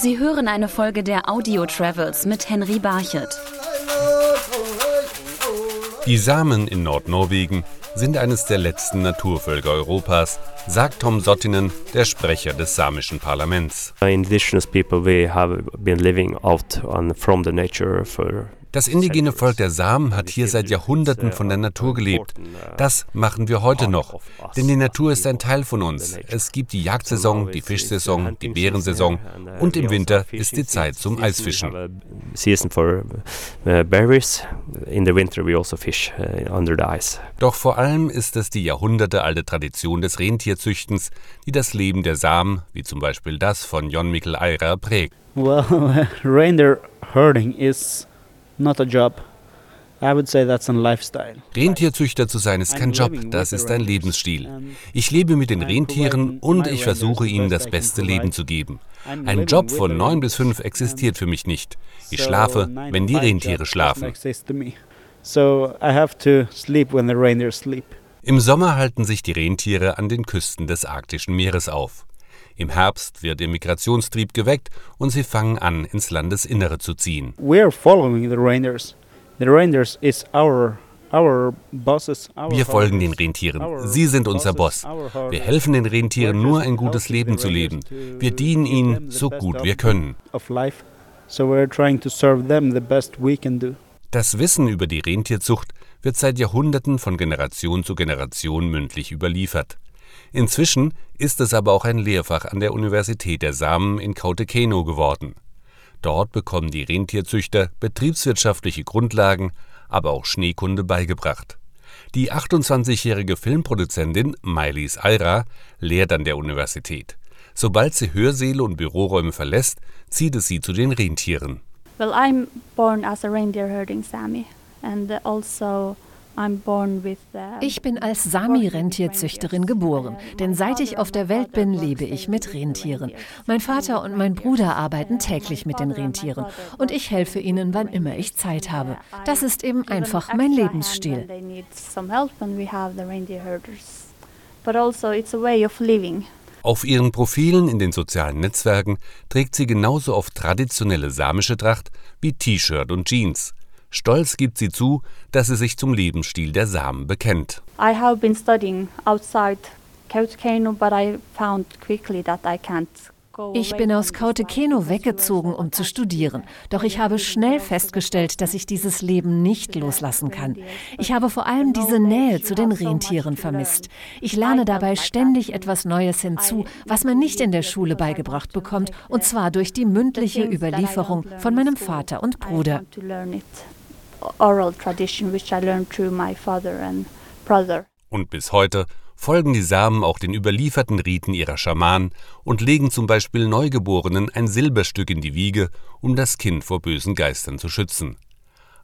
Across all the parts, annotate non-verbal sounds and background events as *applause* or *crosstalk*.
Sie hören eine Folge der Audio Travels mit Henry Barchet. Die Samen in Nordnorwegen sind eines der letzten Naturvölker Europas, sagt Tom Sottinen, der Sprecher des samischen Parlaments. Indigenous people we have been living out on, from the nature for das indigene Volk der Samen hat hier seit Jahrhunderten von der Natur gelebt. Das machen wir heute noch. Denn die Natur ist ein Teil von uns. Es gibt die Jagdsaison, die Fischsaison, die Beerensaison und im Winter ist die Zeit zum Eisfischen. Doch vor allem ist es die jahrhundertealte Tradition des Rentierzüchtens, die das Leben der Samen, wie zum Beispiel das von Jon Mikkel Eira, prägt. Well, *laughs* reindeer herding is not a job. Rentierzüchter zu sein ist kein Job, das ist ein Lebensstil. Ich lebe mit den Rentieren und ich versuche ihnen das beste Leben zu geben. Ein Job von neun bis fünf existiert für mich nicht. Ich schlafe, wenn die Rentiere schlafen. Im Sommer halten sich die Rentiere an den Küsten des arktischen Meeres auf. Im Herbst wird ihr Migrationstrieb geweckt und sie fangen an, ins Landesinnere zu ziehen. Wir folgen den Rentieren. Sie sind unser Boss. Wir helfen den Rentieren nur ein gutes Leben zu leben. Wir dienen ihnen so gut wir können. Das Wissen über die Rentierzucht wird seit Jahrhunderten von Generation zu Generation mündlich überliefert. Inzwischen ist es aber auch ein Lehrfach an der Universität der Samen in Kautekeno geworden. Dort bekommen die Rentierzüchter betriebswirtschaftliche Grundlagen, aber auch Schneekunde beigebracht. Die 28-jährige Filmproduzentin Mailis Alra lehrt an der Universität. Sobald sie Hörsäle und Büroräume verlässt, zieht es sie zu den Rentieren. Well, I'm born as a reindeer herding Sami and also ich bin als Sami-Rentierzüchterin geboren, denn seit ich auf der Welt bin, lebe ich mit Rentieren. Mein Vater und mein Bruder arbeiten täglich mit den Rentieren und ich helfe ihnen, wann immer ich Zeit habe. Das ist eben einfach mein Lebensstil. Also auf ihren Profilen in den sozialen Netzwerken trägt sie genauso oft traditionelle samische Tracht wie T-Shirt und Jeans. Stolz gibt sie zu, dass sie sich zum Lebensstil der Samen bekennt. I have been studying outside Kautokeino, but I found quickly that I can't ich bin aus Kautekeno weggezogen, um zu studieren. Doch ich habe schnell festgestellt, dass ich dieses Leben nicht loslassen kann. Ich habe vor allem diese Nähe zu den Rentieren vermisst. Ich lerne dabei ständig etwas Neues hinzu, was man nicht in der Schule beigebracht bekommt, und zwar durch die mündliche Überlieferung von meinem Vater und Bruder oral tradition which I learned through my father and brother. Und bis heute folgen die Samen auch den überlieferten Riten ihrer Schamanen und legen zum Beispiel Neugeborenen ein Silberstück in die Wiege, um das Kind vor bösen Geistern zu schützen.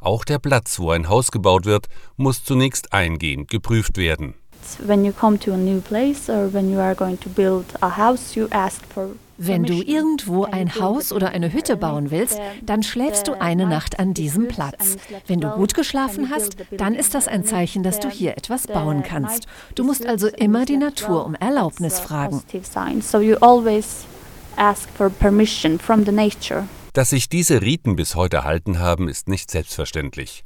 Auch der Platz, wo ein Haus gebaut wird, muss zunächst eingehend geprüft werden. When you come to a new place or when you are going to build a house, you ask for wenn du irgendwo ein Haus oder eine Hütte bauen willst, dann schläfst du eine Nacht an diesem Platz. Wenn du gut geschlafen hast, dann ist das ein Zeichen, dass du hier etwas bauen kannst. Du musst also immer die Natur um Erlaubnis fragen. Dass sich diese Riten bis heute erhalten haben, ist nicht selbstverständlich.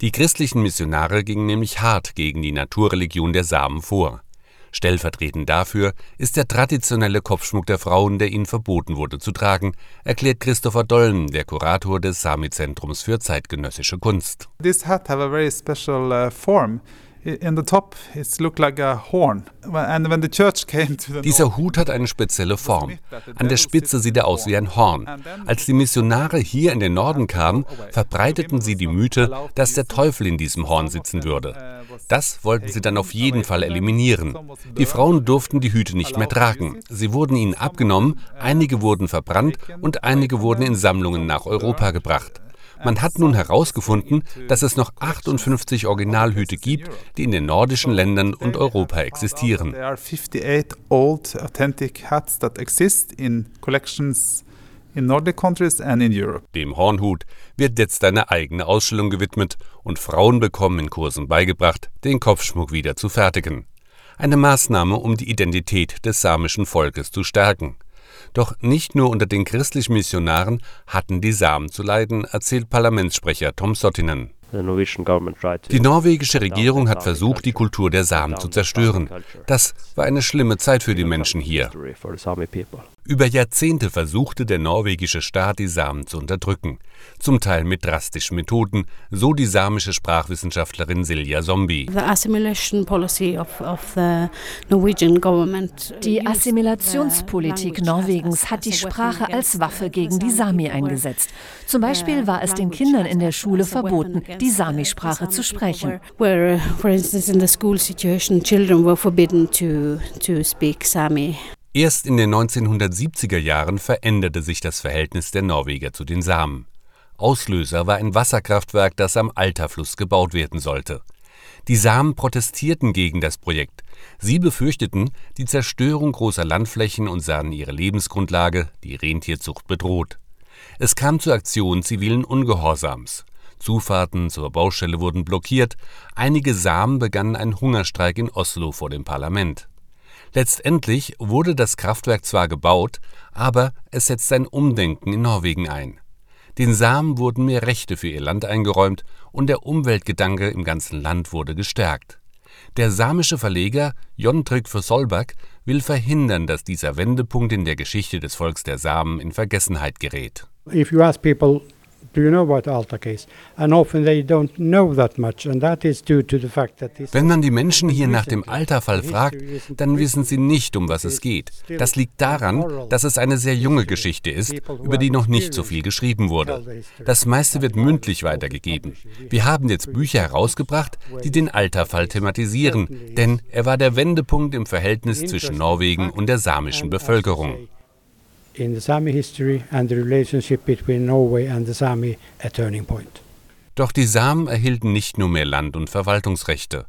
Die christlichen Missionare gingen nämlich hart gegen die Naturreligion der Samen vor. Stellvertretend dafür ist der traditionelle Kopfschmuck der Frauen, der ihnen verboten wurde zu tragen, erklärt Christopher Dollen, der Kurator des Sami-Zentrums für zeitgenössische Kunst. This hat have a very special uh, form. Dieser Hut hat eine spezielle Form. An der Spitze sieht er aus wie ein Horn. Als die Missionare hier in den Norden kamen, verbreiteten sie die Mythe, dass der Teufel in diesem Horn sitzen würde. Das wollten sie dann auf jeden Fall eliminieren. Die Frauen durften die Hüte nicht mehr tragen. Sie wurden ihnen abgenommen, einige wurden verbrannt und einige wurden in Sammlungen nach Europa gebracht. Man hat nun herausgefunden, dass es noch 58 Originalhüte gibt, die in den nordischen Ländern und Europa existieren. Dem Hornhut wird jetzt eine eigene Ausstellung gewidmet und Frauen bekommen in Kursen beigebracht, den Kopfschmuck wieder zu fertigen. Eine Maßnahme, um die Identität des samischen Volkes zu stärken. Doch nicht nur unter den christlichen Missionaren hatten die Samen zu leiden, erzählt Parlamentssprecher Tom Sottinen. Die norwegische Regierung hat versucht, die Kultur der Samen zu zerstören. Das war eine schlimme Zeit für die Menschen hier. Über Jahrzehnte versuchte der norwegische Staat, die Samen zu unterdrücken, zum Teil mit drastischen Methoden, so die samische Sprachwissenschaftlerin Silja Zombie. Die Assimilationspolitik Norwegens hat die Sprache als Waffe gegen die Sami eingesetzt. Zum Beispiel war es den Kindern in der Schule verboten, die Sami-Sprache zu sprechen. Where, for instance, in the school situation, children were forbidden to, to speak Sami. Erst in den 1970er Jahren veränderte sich das Verhältnis der Norweger zu den Samen. Auslöser war ein Wasserkraftwerk, das am Alterfluss gebaut werden sollte. Die Samen protestierten gegen das Projekt. Sie befürchteten die Zerstörung großer Landflächen und sahen ihre Lebensgrundlage, die Rentierzucht, bedroht. Es kam zur Aktion zivilen Ungehorsams. Zufahrten zur Baustelle wurden blockiert, einige Samen begannen einen Hungerstreik in Oslo vor dem Parlament. Letztendlich wurde das Kraftwerk zwar gebaut, aber es setzte ein Umdenken in Norwegen ein. Den Samen wurden mehr Rechte für ihr Land eingeräumt und der Umweltgedanke im ganzen Land wurde gestärkt. Der samische Verleger Jon Trygve Solberg will verhindern, dass dieser Wendepunkt in der Geschichte des Volks der Samen in Vergessenheit gerät. If you ask people you know about Alta case? And often they don't know that much, and that is due to the fact that this Wenn man die Menschen hier nach dem Alta-Fall fragt, dann wissen sie nicht, um was es geht. Das liegt daran, dass es eine sehr junge Geschichte ist, über die noch nicht so viel geschrieben wurde. Das meiste wird mündlich weitergegeben. Wir haben jetzt Bücher herausgebracht, die den Alta-Fall thematisieren, denn er war der Wendepunkt im Verhältnis zwischen Norwegen und der samischen Bevölkerung in the Sami history and the relationship between Norway and the Sami a turning point. Doch die Samen erhielten nicht nur mehr Land- und Verwaltungsrechte.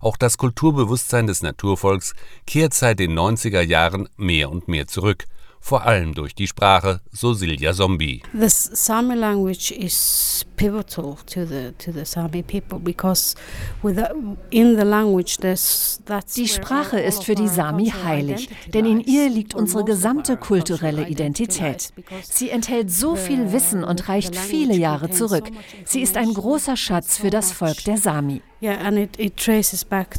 Auch das Kulturbewusstsein des Naturvolks kehrt seit den 90er Jahren mehr und mehr zurück vor allem durch die Sprache, so Silja Zombie. The Sami language is pivotal to the to the Sami people because with the, in the language there's that's Die Sprache ist für die Sami heilig, denn in ihr liegt unsere gesamte kulturelle Identität. Sie enthält so viel Wissen und reicht viele Jahre zurück. Sie ist ein großer Schatz für das Volk der Sami. Yeah, and it, it traces back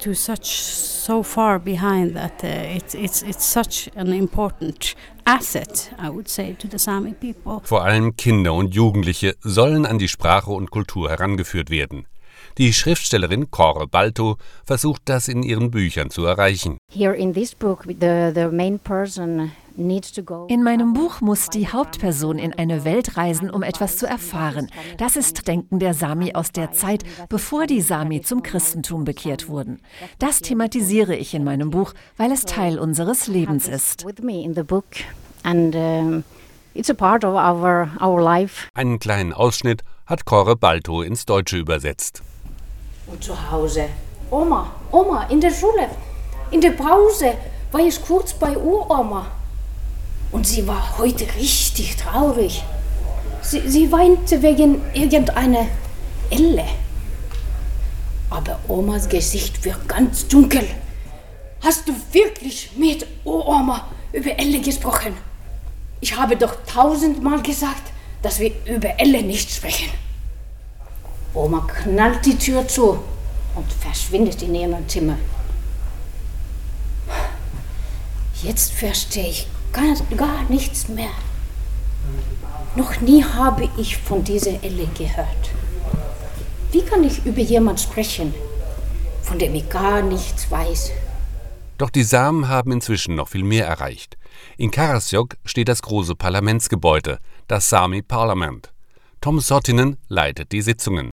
to such so far behind that uh, it's it's it's such an important asset, I would say, to the Sami people. Vor allem Kinder und Jugendliche sollen an die Sprache und Kultur herangeführt werden. Die Schriftstellerin Kore Balto versucht das in ihren Büchern zu erreichen. Here in this book, the, the main person in meinem Buch muss die Hauptperson in eine Welt reisen, um etwas zu erfahren. Das ist Denken der Sami aus der Zeit, bevor die Sami zum Christentum bekehrt wurden. Das thematisiere ich in meinem Buch, weil es Teil unseres Lebens ist. Einen kleinen Ausschnitt hat Cora Balto ins Deutsche übersetzt. Und zu Hause. Oma, Oma, in der Schule, in der Pause war ich kurz bei Uroma. Und sie war heute richtig traurig. Sie, sie weinte wegen irgendeiner Elle. Aber Omas Gesicht wird ganz dunkel. Hast du wirklich mit Oma über Elle gesprochen? Ich habe doch tausendmal gesagt, dass wir über Elle nicht sprechen. Oma knallt die Tür zu und verschwindet in ihrem Zimmer. Jetzt verstehe ich gar, gar nichts mehr. Noch nie habe ich von dieser Elle gehört. Wie kann ich über jemanden sprechen, von dem ich gar nichts weiß? Doch die Samen haben inzwischen noch viel mehr erreicht. In Karasjok steht das große Parlamentsgebäude, das Sami Parlament. Tom Sottinen leitet die Sitzungen.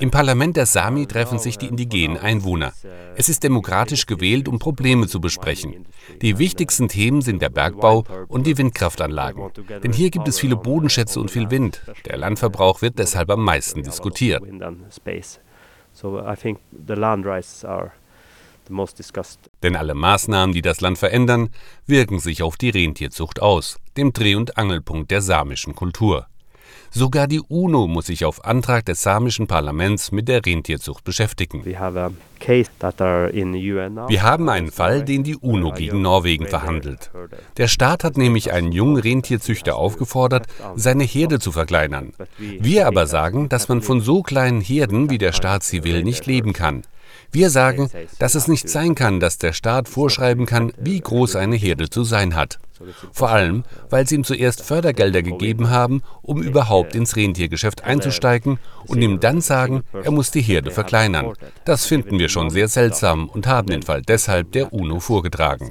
Im Parlament der Sami treffen sich die indigenen Einwohner. Es ist demokratisch gewählt, um Probleme zu besprechen. Die wichtigsten Themen sind der Bergbau und die Windkraftanlagen. Denn hier gibt es viele Bodenschätze und viel Wind. Der Landverbrauch wird deshalb am meisten diskutiert. So I think the land rights are denn alle Maßnahmen, die das Land verändern, wirken sich auf die Rentierzucht aus, dem Dreh- und Angelpunkt der samischen Kultur. Sogar die UNO muss sich auf Antrag des samischen Parlaments mit der Rentierzucht beschäftigen. Wir haben einen Fall, den die UNO gegen Norwegen verhandelt. Der Staat hat nämlich einen jungen Rentierzüchter aufgefordert, seine Herde zu verkleinern. Wir aber sagen, dass man von so kleinen Herden, wie der Staat sie will, nicht leben kann. Wir sagen, dass es nicht sein kann, dass der Staat vorschreiben kann, wie groß eine Herde zu sein hat. Vor allem, weil sie ihm zuerst Fördergelder gegeben haben, um überhaupt ins Rentiergeschäft einzusteigen und ihm dann sagen, er muss die Herde verkleinern. Das finden wir schon sehr seltsam und haben den Fall deshalb der UNO vorgetragen.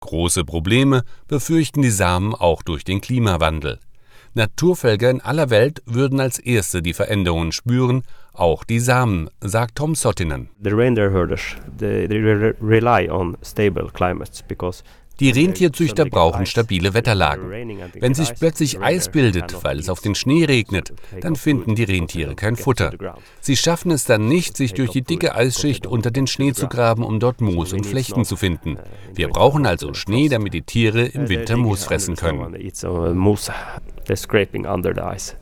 Große Probleme befürchten die Samen auch durch den Klimawandel. Naturvölker in aller Welt würden als Erste die Veränderungen spüren, auch die Samen, sagt Tom Sottinen. Die Rentierzüchter brauchen stabile Wetterlagen. Wenn sich plötzlich Eis bildet, weil es auf den Schnee regnet, dann finden die Rentiere kein Futter. Sie schaffen es dann nicht, sich durch die dicke Eisschicht unter den Schnee zu graben, um dort Moos und Flechten zu finden. Wir brauchen also Schnee, damit die Tiere im Winter Moos fressen können. They're scraping under the ice.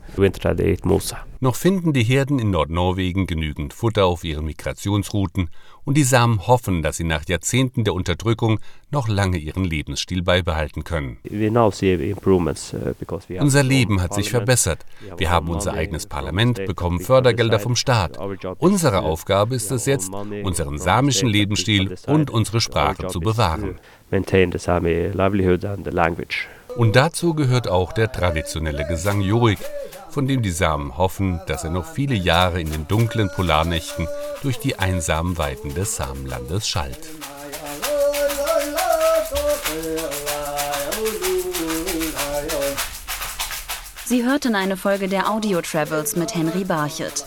Noch finden die Herden in Nordnorwegen genügend Futter auf ihren Migrationsrouten und die Samen hoffen, dass sie nach Jahrzehnten der Unterdrückung noch lange ihren Lebensstil beibehalten können. Uh, Unser Leben hat sich verbessert. Wir haben unser eigenes Parlament, bekommen Fördergelder vom Staat. Unsere Aufgabe ist es jetzt, unseren samischen Lebensstil und unsere Sprache zu bewahren. Maintain the Sami livelihood and the language. Und dazu gehört auch der traditionelle Gesang Jorik, von dem die Samen hoffen, dass er noch viele Jahre in den dunklen Polarnächten durch die einsamen Weiten des Samenlandes schallt. Sie hörten eine Folge der Audio Travels mit Henry Barchet.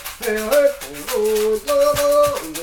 *laughs* えー、この。